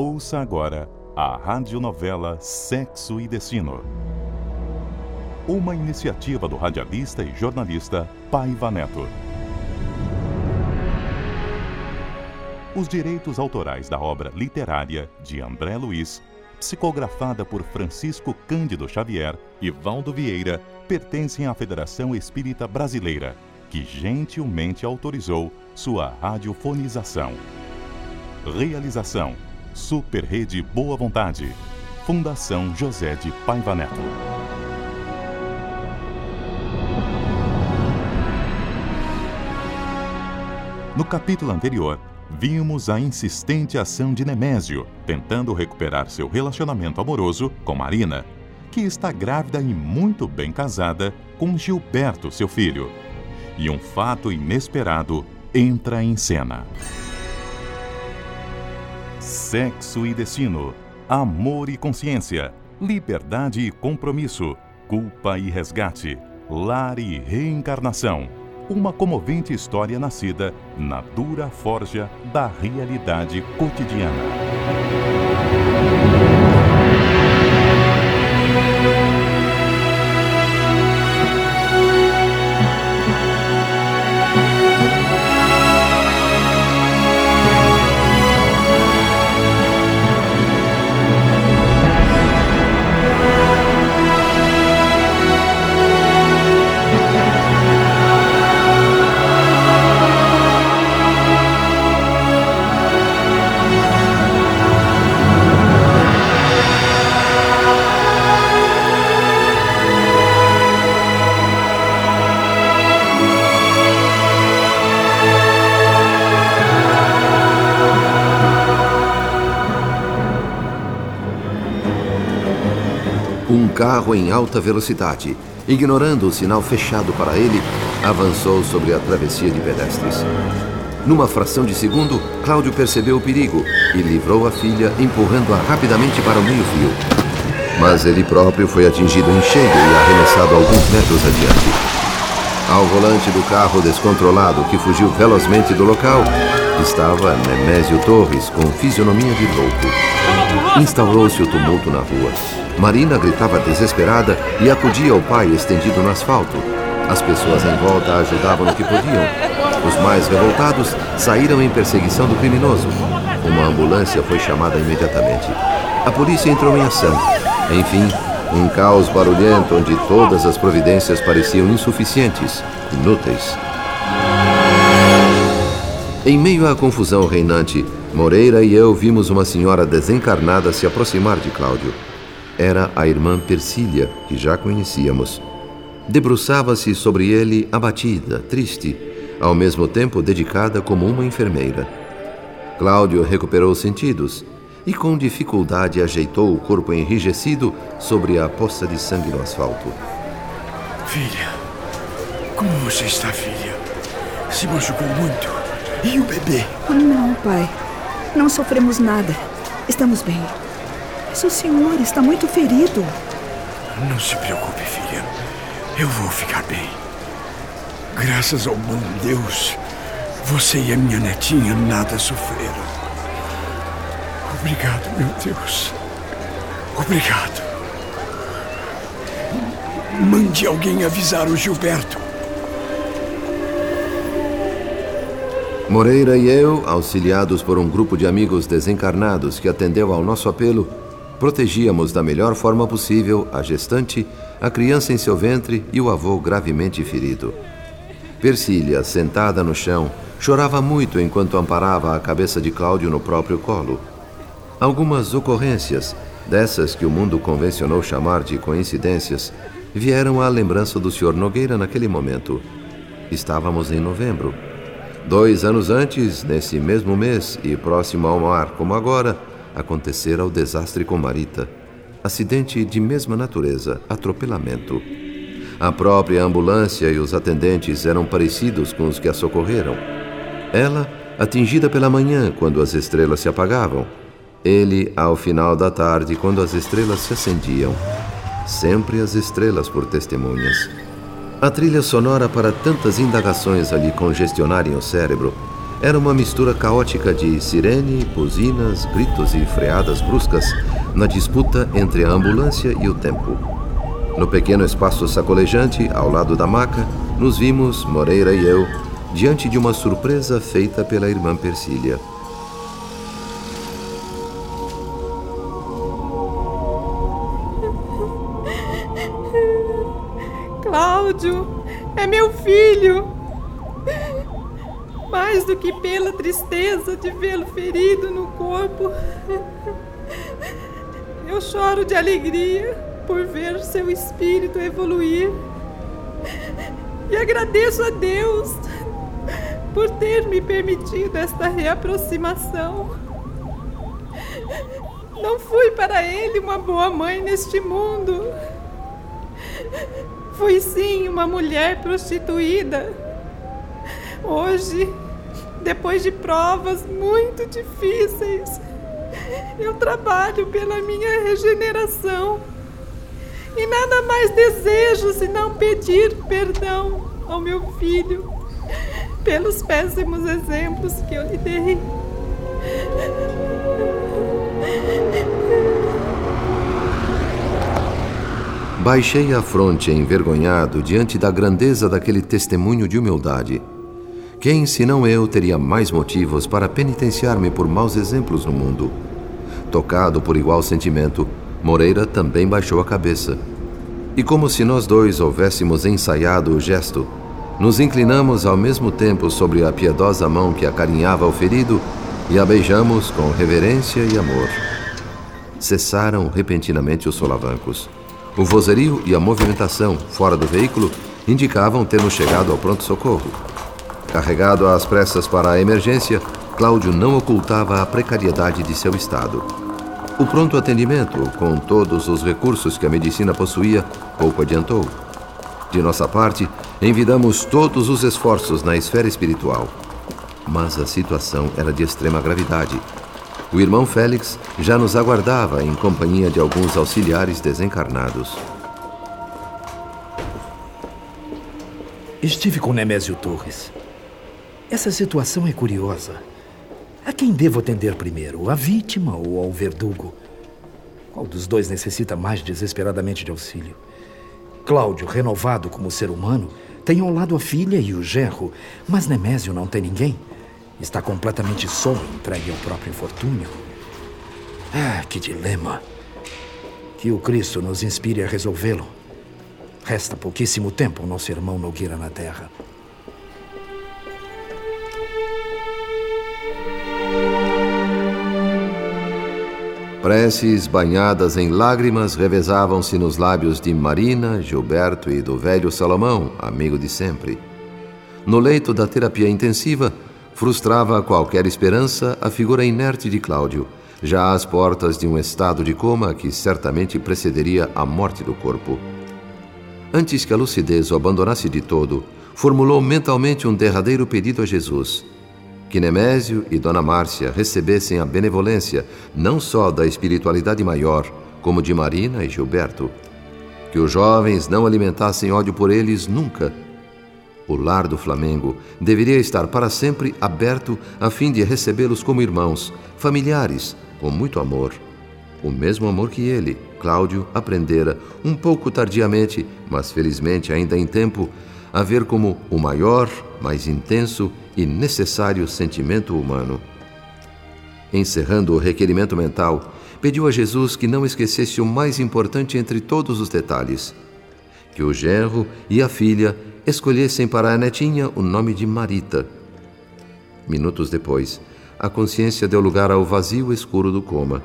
Ouça agora a radionovela Sexo e Destino. Uma iniciativa do radialista e jornalista Paiva Neto. Os direitos autorais da obra literária de André Luiz, psicografada por Francisco Cândido Xavier e Valdo Vieira, pertencem à Federação Espírita Brasileira, que gentilmente autorizou sua radiofonização. Realização: Super Rede Boa Vontade. Fundação José de Paiva Neto. No capítulo anterior, vimos a insistente ação de Nemésio, tentando recuperar seu relacionamento amoroso com Marina, que está grávida e muito bem casada com Gilberto, seu filho. E um fato inesperado entra em cena. Sexo e destino, amor e consciência, liberdade e compromisso, culpa e resgate, lar e reencarnação. Uma comovente história nascida na dura forja da realidade cotidiana. Um carro em alta velocidade, ignorando o sinal fechado para ele, avançou sobre a travessia de pedestres. Numa fração de segundo, Cláudio percebeu o perigo e livrou a filha, empurrando-a rapidamente para o meio-fio. Mas ele próprio foi atingido em cheio e arremessado alguns metros adiante. Ao volante do carro descontrolado que fugiu velozmente do local, estava Nemésio Torres com fisionomia de louco. Instaurou-se o tumulto na rua. Marina gritava desesperada e acudia ao pai estendido no asfalto. As pessoas em volta ajudavam no que podiam. Os mais revoltados saíram em perseguição do criminoso. Uma ambulância foi chamada imediatamente. A polícia entrou em ação. Enfim, um caos barulhento onde todas as providências pareciam insuficientes, inúteis. Em meio à confusão reinante, Moreira e eu vimos uma senhora desencarnada se aproximar de Cláudio. Era a irmã Persília, que já conhecíamos. Debruçava-se sobre ele abatida, triste, ao mesmo tempo dedicada como uma enfermeira. Cláudio recuperou os sentidos e com dificuldade ajeitou o corpo enrijecido sobre a poça de sangue no asfalto. Filha, como você está, filha? Se machucou muito? E o bebê? Não, pai. Não sofremos nada. Estamos bem. Mas o senhor está muito ferido. Não se preocupe, filha. Eu vou ficar bem. Graças ao bom Deus, você e a minha netinha nada sofreram. Obrigado, meu Deus. Obrigado. Mande alguém avisar o Gilberto. Moreira e eu, auxiliados por um grupo de amigos desencarnados que atendeu ao nosso apelo, protegíamos da melhor forma possível a gestante, a criança em seu ventre e o avô gravemente ferido. Persília, sentada no chão, chorava muito enquanto amparava a cabeça de Cláudio no próprio colo. Algumas ocorrências, dessas que o mundo convencionou chamar de coincidências, vieram à lembrança do Sr. Nogueira naquele momento. Estávamos em novembro. Dois anos antes, nesse mesmo mês e próximo ao mar como agora, acontecera o desastre com Marita. Acidente de mesma natureza, atropelamento. A própria ambulância e os atendentes eram parecidos com os que a socorreram. Ela, atingida pela manhã, quando as estrelas se apagavam. Ele, ao final da tarde, quando as estrelas se acendiam. Sempre as estrelas por testemunhas. A trilha sonora para tantas indagações a lhe congestionarem o cérebro era uma mistura caótica de sirene, buzinas, gritos e freadas bruscas na disputa entre a ambulância e o tempo. No pequeno espaço sacolejante, ao lado da maca, nos vimos, Moreira e eu, diante de uma surpresa feita pela irmã Persília. Tristeza de vê-lo ferido no corpo, eu choro de alegria por ver seu espírito evoluir. E agradeço a Deus por ter me permitido esta reaproximação. Não fui para ele uma boa mãe neste mundo. Fui sim uma mulher prostituída. Hoje, depois de provas muito difíceis, eu trabalho pela minha regeneração. E nada mais desejo senão pedir perdão ao meu filho pelos péssimos exemplos que eu lhe dei. Baixei a fronte envergonhado diante da grandeza daquele testemunho de humildade. Quem, senão eu, teria mais motivos para penitenciar-me por maus exemplos no mundo? Tocado por igual sentimento, Moreira também baixou a cabeça. E como se nós dois houvéssemos ensaiado o gesto, nos inclinamos ao mesmo tempo sobre a piedosa mão que acarinhava o ferido e a beijamos com reverência e amor. Cessaram repentinamente os solavancos. O vozerio e a movimentação fora do veículo indicavam termos chegado ao pronto-socorro. Carregado às pressas para a emergência, Cláudio não ocultava a precariedade de seu estado. O pronto atendimento, com todos os recursos que a medicina possuía, pouco adiantou. De nossa parte, envidamos todos os esforços na esfera espiritual. Mas a situação era de extrema gravidade. O irmão Félix já nos aguardava em companhia de alguns auxiliares desencarnados. Estive com Nemésio Torres. Essa situação é curiosa. A quem devo atender primeiro, a vítima ou ao verdugo? Qual dos dois necessita mais desesperadamente de auxílio? Cláudio, renovado como ser humano, tem ao lado a filha e o genro, mas Nemésio não tem ninguém. Está completamente só, entregue ao próprio infortúnio. Ah, que dilema! Que o Cristo nos inspire a resolvê-lo. Resta pouquíssimo tempo ao nosso irmão Nogueira na Terra. Preces banhadas em lágrimas revezavam-se nos lábios de Marina, Gilberto e do velho Salomão, amigo de sempre. No leito da terapia intensiva, frustrava qualquer esperança a figura inerte de Cláudio, já às portas de um estado de coma que certamente precederia a morte do corpo. Antes que a lucidez o abandonasse de todo, formulou mentalmente um derradeiro pedido a Jesus que Nemésio e Dona Márcia recebessem a benevolência não só da espiritualidade maior, como de Marina e Gilberto. Que os jovens não alimentassem ódio por eles nunca. O lar do Flamengo deveria estar para sempre aberto a fim de recebê-los como irmãos, familiares, com muito amor. O mesmo amor que ele, Cláudio, aprendera, um pouco tardiamente, mas felizmente ainda em tempo, a ver como o maior, mais intenso e necessário sentimento humano. Encerrando o requerimento mental, pediu a Jesus que não esquecesse o mais importante entre todos os detalhes: que o genro e a filha escolhessem para a netinha o nome de Marita. Minutos depois, a consciência deu lugar ao vazio escuro do coma.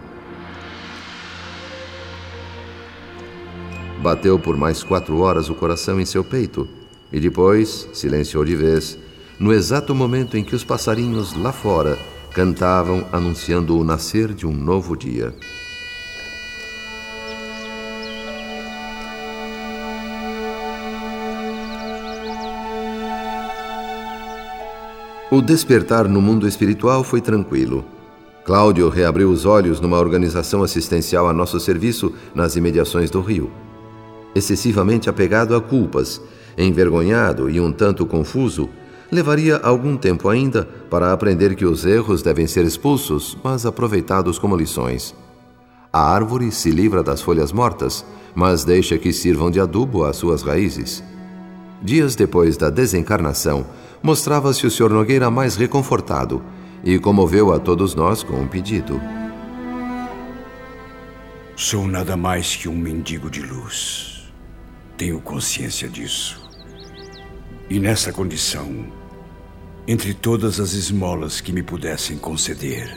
Bateu por mais quatro horas o coração em seu peito e depois silenciou de vez no exato momento em que os passarinhos lá fora cantavam anunciando o nascer de um novo dia. O despertar no mundo espiritual foi tranquilo. Cláudio reabriu os olhos numa organização assistencial a nosso serviço nas imediações do rio. Excessivamente apegado a culpas, envergonhado e um tanto confuso, levaria algum tempo ainda para aprender que os erros devem ser expulsos, mas aproveitados como lições. A árvore se livra das folhas mortas, mas deixa que sirvam de adubo às suas raízes. Dias depois da desencarnação, mostrava-se o Sr. Nogueira mais reconfortado e comoveu a todos nós com um pedido. Sou nada mais que um mendigo de luz. Tenho consciência disso. E nessa condição, entre todas as esmolas que me pudessem conceder,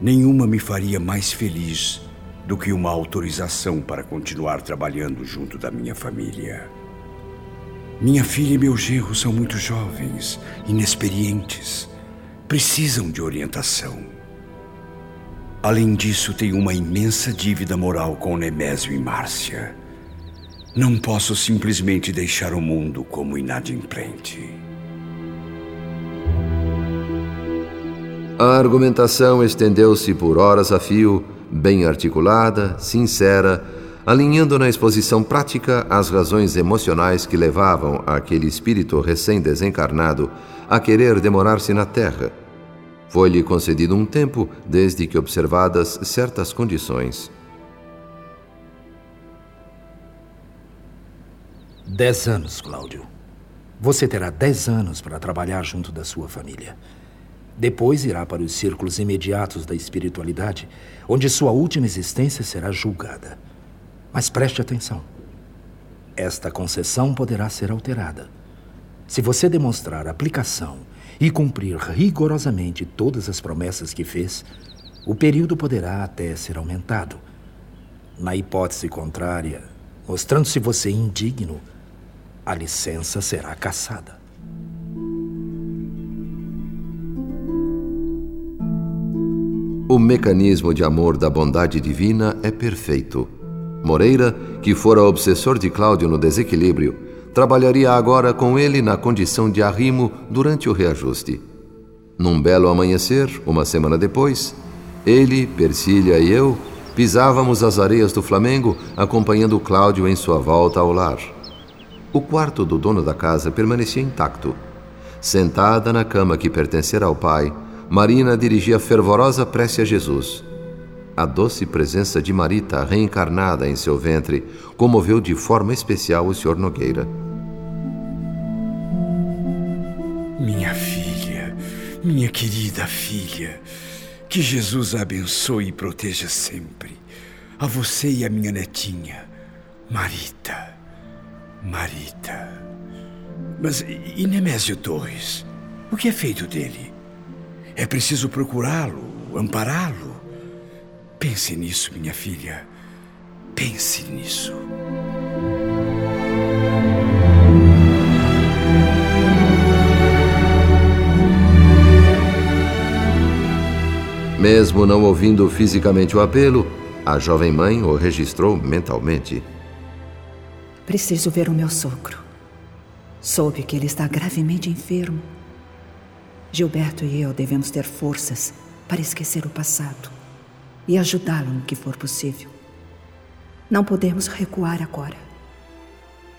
nenhuma me faria mais feliz do que uma autorização para continuar trabalhando junto da minha família. Minha filha e meu genro são muito jovens, inexperientes, precisam de orientação. Além disso, tenho uma imensa dívida moral com Nemésio e Márcia. Não posso simplesmente deixar o mundo como inadimplente. A argumentação estendeu-se por horas a fio, bem articulada, sincera, alinhando na exposição prática as razões emocionais que levavam aquele espírito recém-desencarnado a querer demorar-se na Terra. Foi-lhe concedido um tempo, desde que observadas certas condições. Dez anos, Cláudio. Você terá dez anos para trabalhar junto da sua família. Depois irá para os círculos imediatos da espiritualidade, onde sua última existência será julgada. Mas preste atenção. Esta concessão poderá ser alterada. Se você demonstrar aplicação e cumprir rigorosamente todas as promessas que fez, o período poderá até ser aumentado. Na hipótese contrária, mostrando-se você indigno, a licença será cassada. O mecanismo de amor da bondade divina é perfeito. Moreira, que fora obsessor de Cláudio no desequilíbrio, trabalharia agora com ele na condição de arrimo durante o reajuste. Num belo amanhecer, uma semana depois, ele, Persília e eu pisávamos as areias do Flamengo acompanhando Cláudio em sua volta ao lar. O quarto do dono da casa permanecia intacto. Sentada na cama que pertencera ao pai, Marina dirigia fervorosa prece a Jesus. A doce presença de Marita, reencarnada em seu ventre, comoveu de forma especial o Sr. Nogueira. Minha filha, minha querida filha, que Jesus a abençoe e proteja sempre. A você e a minha netinha, Marita. Marita. Mas e Nemésio Torres? O que é feito dele? É preciso procurá-lo, ampará-lo. Pense nisso, minha filha. Pense nisso. Mesmo não ouvindo fisicamente o apelo, a jovem mãe o registrou mentalmente. Preciso ver o meu sogro. Soube que ele está gravemente enfermo Gilberto e eu devemos ter forças para esquecer o passado e ajudá-lo no que for possível. Não podemos recuar agora,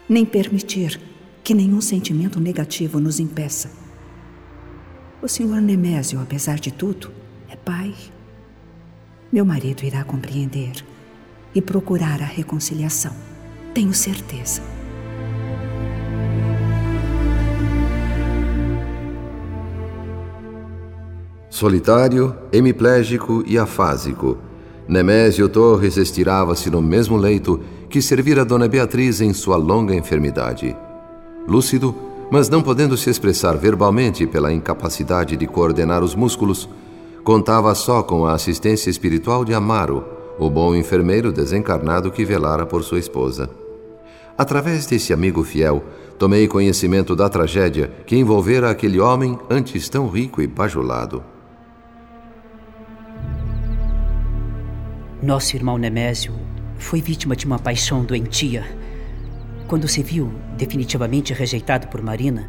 nem permitir que nenhum sentimento negativo nos impeça. O senhor Nemésio, apesar de tudo, é pai. Meu marido irá compreender e procurar a reconciliação. Tenho certeza. Solitário, hemiplégico e afásico, Nemésio Torres estirava-se no mesmo leito que servira Dona Beatriz em sua longa enfermidade. Lúcido, mas não podendo se expressar verbalmente pela incapacidade de coordenar os músculos, contava só com a assistência espiritual de Amaro, o bom enfermeiro desencarnado que velara por sua esposa. Através desse amigo fiel, tomei conhecimento da tragédia que envolvera aquele homem antes tão rico e bajulado. Nosso irmão Nemésio foi vítima de uma paixão doentia. Quando se viu definitivamente rejeitado por Marina,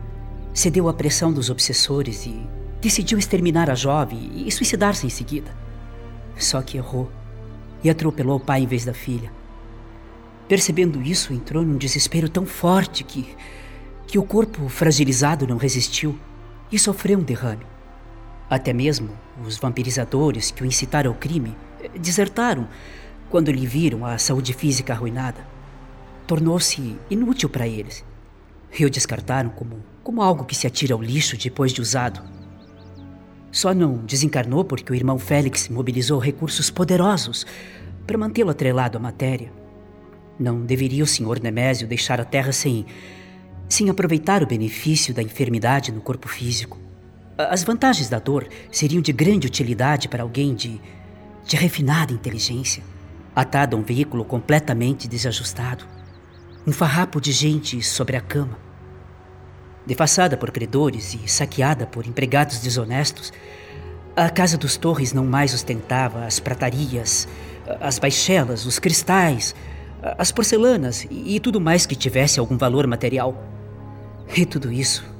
cedeu à pressão dos obsessores e decidiu exterminar a jovem e suicidar-se em seguida. Só que errou e atropelou o pai em vez da filha. Percebendo isso, entrou num desespero tão forte que que o corpo fragilizado não resistiu e sofreu um derrame. Até mesmo os vampirizadores que o incitaram ao crime desertaram quando lhe viram a saúde física arruinada. Tornou-se inútil para eles e o descartaram como, como algo que se atira ao lixo depois de usado. Só não desencarnou porque o irmão Félix mobilizou recursos poderosos para mantê-lo atrelado à matéria. Não deveria o senhor Nemésio deixar a terra sem, sem aproveitar o benefício da enfermidade no corpo físico. As vantagens da dor seriam de grande utilidade para alguém de, de refinada inteligência, atado a um veículo completamente desajustado. Um farrapo de gente sobre a cama. Defaçada por credores e saqueada por empregados desonestos, a casa dos Torres não mais ostentava as pratarias, as baixelas, os cristais, as porcelanas e tudo mais que tivesse algum valor material. E tudo isso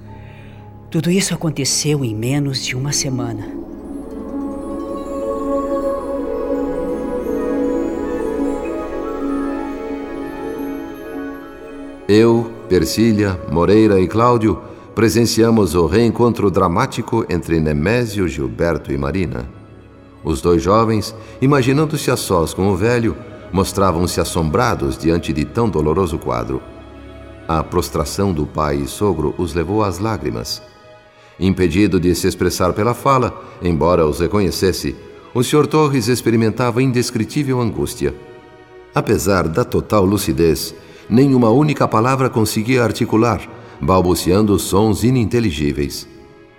tudo isso aconteceu em menos de uma semana. Eu, Persília, Moreira e Cláudio presenciamos o reencontro dramático entre Nemésio, Gilberto e Marina. Os dois jovens, imaginando-se a sós com o velho, mostravam-se assombrados diante de tão doloroso quadro. A prostração do pai e sogro os levou às lágrimas. Impedido de se expressar pela fala, embora os reconhecesse, o Sr. Torres experimentava indescritível angústia. Apesar da total lucidez, nenhuma única palavra conseguia articular, balbuciando sons ininteligíveis.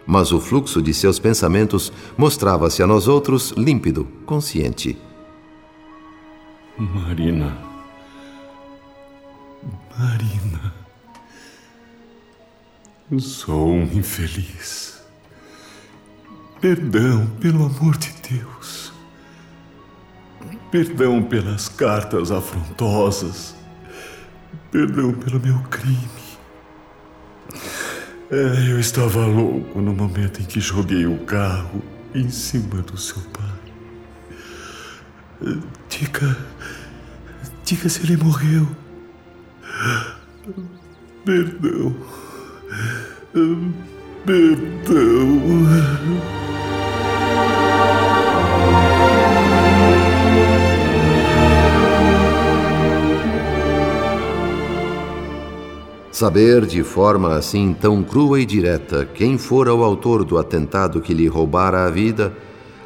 Mas o fluxo de seus pensamentos mostrava-se a nós outros límpido, consciente. Marina. Marina. Sou um infeliz. Perdão, pelo amor de Deus. Perdão pelas cartas afrontosas. Perdão pelo meu crime. É, eu estava louco no momento em que joguei o carro em cima do seu pai. Diga. Diga se ele morreu. Perdão. Perdão. Saber de forma assim tão crua e direta quem fora o autor do atentado que lhe roubara a vida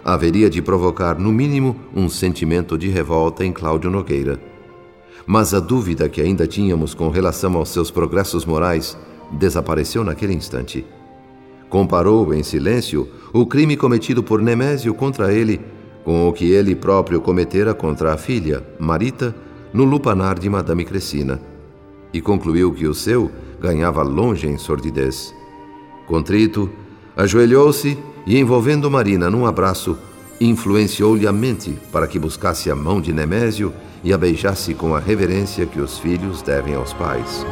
haveria de provocar, no mínimo, um sentimento de revolta em Cláudio Nogueira. Mas a dúvida que ainda tínhamos com relação aos seus progressos morais desapareceu naquele instante. Comparou em silêncio o crime cometido por Nemésio contra ele com o que ele próprio cometera contra a filha, Marita, no lupanar de Madame Cressina, e concluiu que o seu ganhava longe em sordidez. Contrito, ajoelhou-se e, envolvendo Marina num abraço, influenciou-lhe a mente para que buscasse a mão de Nemésio e a beijasse com a reverência que os filhos devem aos pais.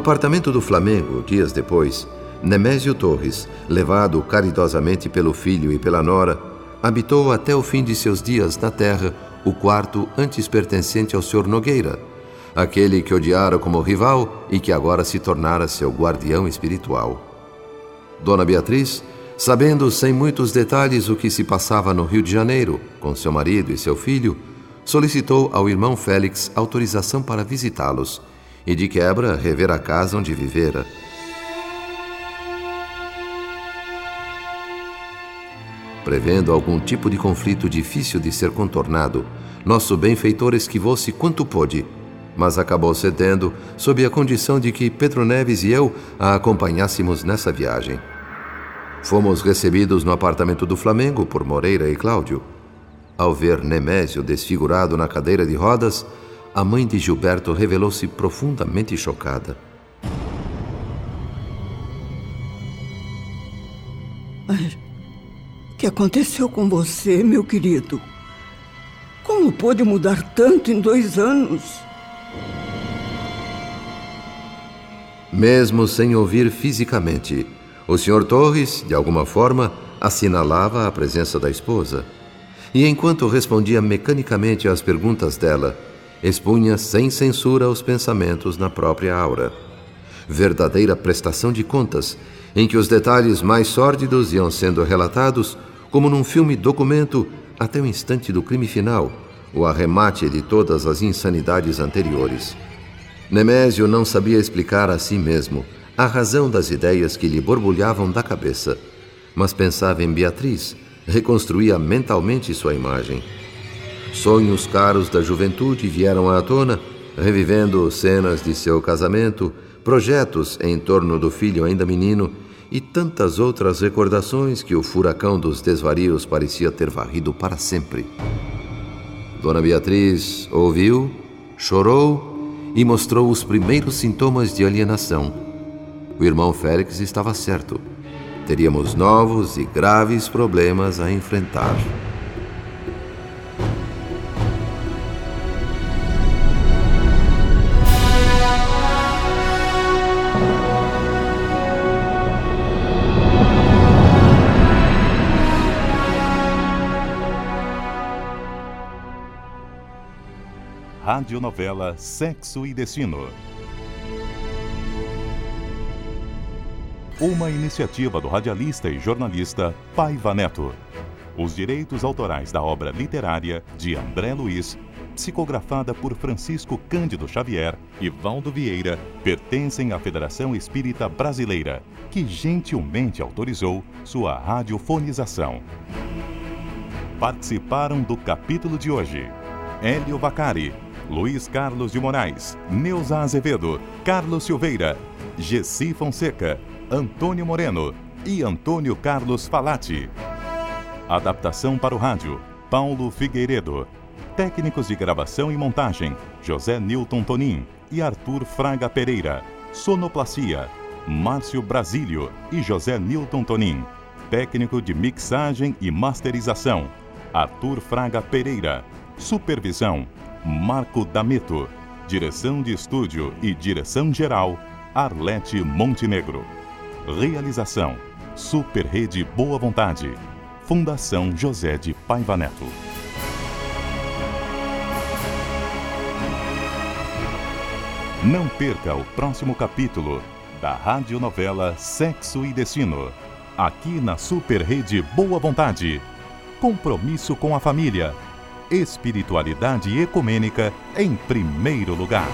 Apartamento do Flamengo, dias depois, Nemésio Torres, levado caridosamente pelo filho e pela nora, habitou até o fim de seus dias na terra o quarto antes pertencente ao Sr. Nogueira, aquele que odiara como rival e que agora se tornara seu guardião espiritual. Dona Beatriz, sabendo sem muitos detalhes o que se passava no Rio de Janeiro com seu marido e seu filho, solicitou ao irmão Félix autorização para visitá-los e de quebra rever a casa onde vivera. Prevendo algum tipo de conflito difícil de ser contornado, nosso benfeitor esquivou-se quanto pôde, mas acabou cedendo sob a condição de que Pedro Neves e eu a acompanhássemos nessa viagem. Fomos recebidos no apartamento do Flamengo por Moreira e Cláudio. Ao ver Nemésio desfigurado na cadeira de rodas, a mãe de Gilberto revelou-se profundamente chocada. Mas que aconteceu com você, meu querido? Como pôde mudar tanto em dois anos? Mesmo sem ouvir fisicamente, o Sr. Torres, de alguma forma, assinalava a presença da esposa. E enquanto respondia mecanicamente às perguntas dela, expunha sem censura os pensamentos na própria aura. Verdadeira prestação de contas, em que os detalhes mais sórdidos iam sendo relatados, como num filme documento, até o instante do crime final, o arremate de todas as insanidades anteriores. Nemésio não sabia explicar a si mesmo a razão das ideias que lhe borbulhavam da cabeça, mas pensava em Beatriz, reconstruía mentalmente sua imagem. Sonhos caros da juventude vieram à tona, revivendo cenas de seu casamento, projetos em torno do filho ainda menino e tantas outras recordações que o furacão dos desvarios parecia ter varrido para sempre. Dona Beatriz ouviu, chorou e mostrou os primeiros sintomas de alienação. O irmão Félix estava certo. Teríamos novos e graves problemas a enfrentar. Radionovela Sexo e Destino. Uma iniciativa do radialista e jornalista Paiva Neto. Os direitos autorais da obra literária de André Luiz, psicografada por Francisco Cândido Xavier e Valdo Vieira, pertencem à Federação Espírita Brasileira, que gentilmente autorizou sua radiofonização. Participaram do capítulo de hoje Hélio Vacari, Luiz Carlos de Moraes, Neuza Azevedo, Carlos Silveira, Gessi Fonseca, Antônio Moreno e Antônio Carlos Falati. Adaptação para o rádio, Paulo Figueiredo. Técnicos de gravação e montagem, José Newton Tonin e Arthur Fraga Pereira. Sonoplastia, Márcio Brasílio e José Newton Tonin. Técnico de mixagem e masterização, Arthur Fraga Pereira. Supervisão, Marco D'Ameto. Direção de estúdio e direção geral, Arlete Montenegro. Realização: Super Rede Boa Vontade. Fundação José de Paiva Neto. Não perca o próximo capítulo da radionovela Sexo e Destino. Aqui na Super Rede Boa Vontade. Compromisso com a família espiritualidade ecumênica em primeiro lugar.